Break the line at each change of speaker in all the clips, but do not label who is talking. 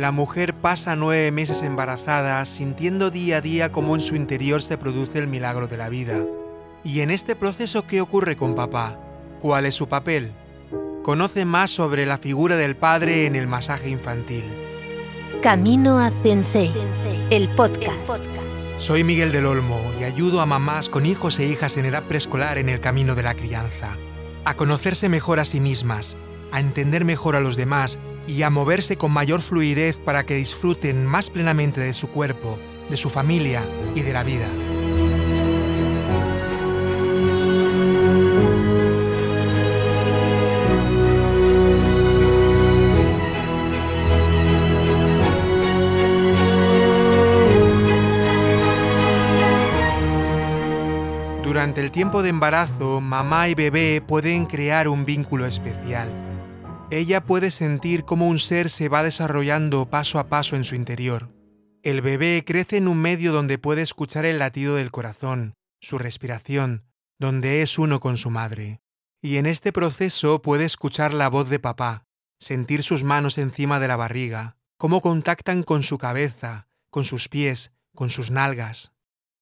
La mujer pasa nueve meses embarazada sintiendo día a día cómo en su interior se produce el milagro de la vida. ¿Y en este proceso qué ocurre con papá? ¿Cuál es su papel? Conoce más sobre la figura del padre en el masaje infantil.
Camino a Sensei, el podcast.
Soy Miguel del Olmo y ayudo a mamás con hijos e hijas en edad preescolar en el camino de la crianza, a conocerse mejor a sí mismas, a entender mejor a los demás y a moverse con mayor fluidez para que disfruten más plenamente de su cuerpo, de su familia y de la vida. Durante el tiempo de embarazo, mamá y bebé pueden crear un vínculo especial. Ella puede sentir cómo un ser se va desarrollando paso a paso en su interior. El bebé crece en un medio donde puede escuchar el latido del corazón, su respiración, donde es uno con su madre. Y en este proceso puede escuchar la voz de papá, sentir sus manos encima de la barriga, cómo contactan con su cabeza, con sus pies, con sus nalgas.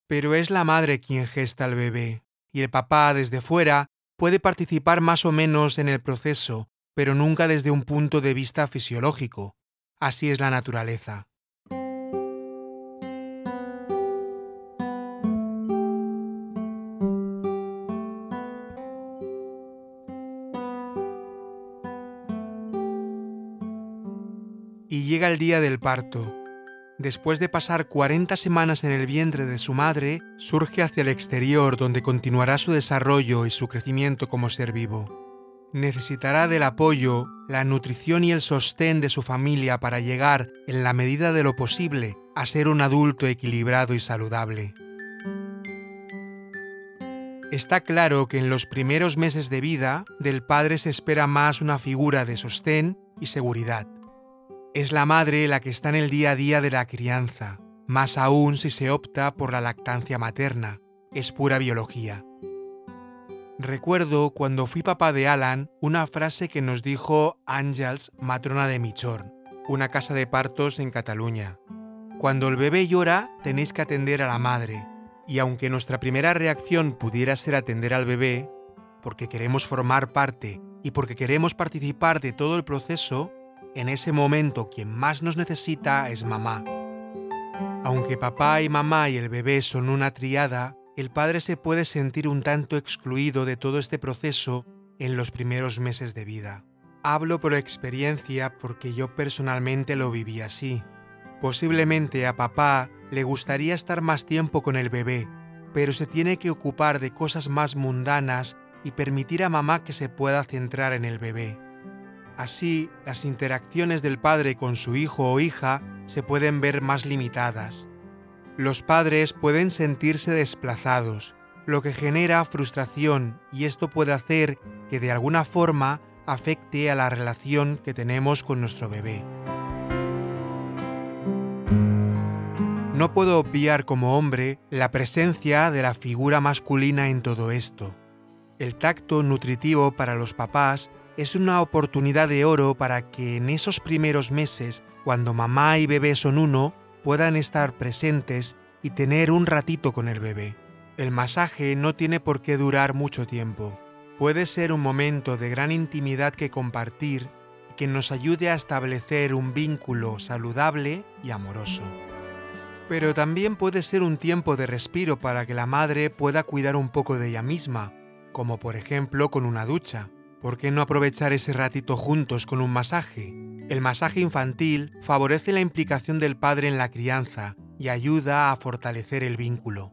Pero es la madre quien gesta al bebé, y el papá desde fuera puede participar más o menos en el proceso, pero nunca desde un punto de vista fisiológico. Así es la naturaleza. Y llega el día del parto, después de pasar 40 semanas en el vientre de su madre, surge hacia el exterior donde continuará su desarrollo y su crecimiento como ser vivo. Necesitará del apoyo, la nutrición y el sostén de su familia para llegar, en la medida de lo posible, a ser un adulto equilibrado y saludable. Está claro que en los primeros meses de vida del padre se espera más una figura de sostén y seguridad. Es la madre la que está en el día a día de la crianza, más aún si se opta por la lactancia materna. Es pura biología. Recuerdo cuando fui papá de Alan una frase que nos dijo Ángels, matrona de Michorn, una casa de partos en Cataluña. Cuando el bebé llora, tenéis que atender a la madre, y aunque nuestra primera reacción pudiera ser atender al bebé, porque queremos formar parte y porque queremos participar de todo el proceso, en ese momento quien más nos necesita es mamá. Aunque papá y mamá y el bebé son una triada, el padre se puede sentir un tanto excluido de todo este proceso en los primeros meses de vida. Hablo por experiencia porque yo personalmente lo viví así. Posiblemente a papá le gustaría estar más tiempo con el bebé, pero se tiene que ocupar de cosas más mundanas y permitir a mamá que se pueda centrar en el bebé. Así, las interacciones del padre con su hijo o hija se pueden ver más limitadas. Los padres pueden sentirse desplazados, lo que genera frustración y esto puede hacer que de alguna forma afecte a la relación que tenemos con nuestro bebé. No puedo obviar como hombre la presencia de la figura masculina en todo esto. El tacto nutritivo para los papás es una oportunidad de oro para que en esos primeros meses, cuando mamá y bebé son uno, puedan estar presentes y tener un ratito con el bebé. El masaje no tiene por qué durar mucho tiempo. Puede ser un momento de gran intimidad que compartir y que nos ayude a establecer un vínculo saludable y amoroso. Pero también puede ser un tiempo de respiro para que la madre pueda cuidar un poco de ella misma, como por ejemplo con una ducha. ¿Por qué no aprovechar ese ratito juntos con un masaje? El masaje infantil favorece la implicación del padre en la crianza y ayuda a fortalecer el vínculo.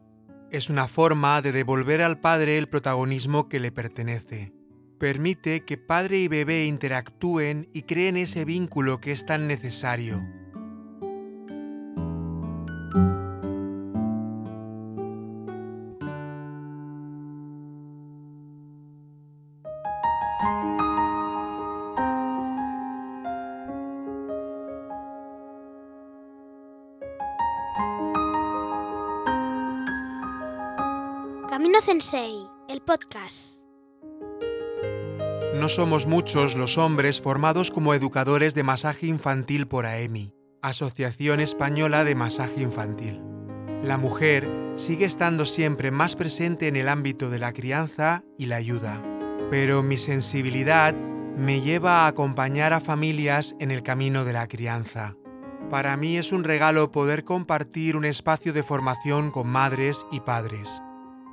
Es una forma de devolver al padre el protagonismo que le pertenece. Permite que padre y bebé interactúen y creen ese vínculo que es tan necesario.
El podcast.
No somos muchos los hombres formados como educadores de masaje infantil por AEMI. Asociación Española de Masaje Infantil. La mujer sigue estando siempre más presente en el ámbito de la crianza y la ayuda, pero mi sensibilidad me lleva a acompañar a familias en el camino de la crianza. Para mí es un regalo poder compartir un espacio de formación con madres y padres.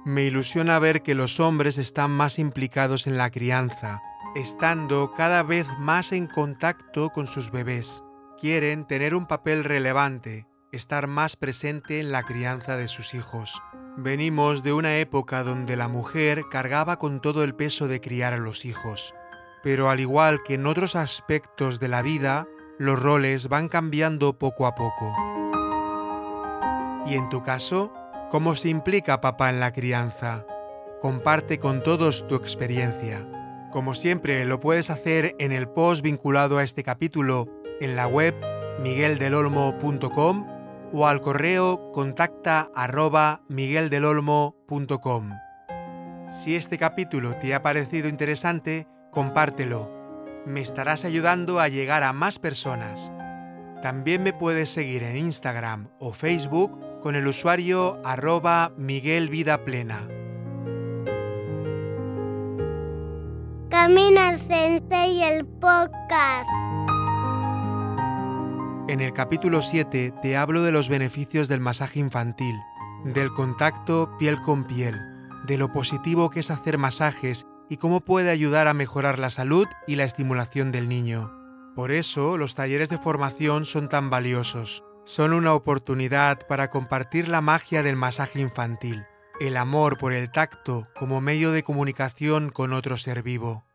Me ilusiona ver que los hombres están más implicados en la crianza, estando cada vez más en contacto con sus bebés. Quieren tener un papel relevante, estar más presente en la crianza de sus hijos. Venimos de una época donde la mujer cargaba con todo el peso de criar a los hijos. Pero al igual que en otros aspectos de la vida, los roles van cambiando poco a poco. ¿Y en tu caso? ¿Cómo se implica papá en la crianza? Comparte con todos tu experiencia. Como siempre, lo puedes hacer en el post vinculado a este capítulo en la web migueldelolmo.com o al correo contacta arroba migueldelolmo.com. Si este capítulo te ha parecido interesante, compártelo. Me estarás ayudando a llegar a más personas. También me puedes seguir en Instagram o Facebook con el usuario arroba Miguel Vida Plena.
Camina Sensei el podcast.
En el capítulo 7 te hablo de los beneficios del masaje infantil, del contacto piel con piel, de lo positivo que es hacer masajes y cómo puede ayudar a mejorar la salud y la estimulación del niño. Por eso los talleres de formación son tan valiosos. Son una oportunidad para compartir la magia del masaje infantil, el amor por el tacto como medio de comunicación con otro ser vivo.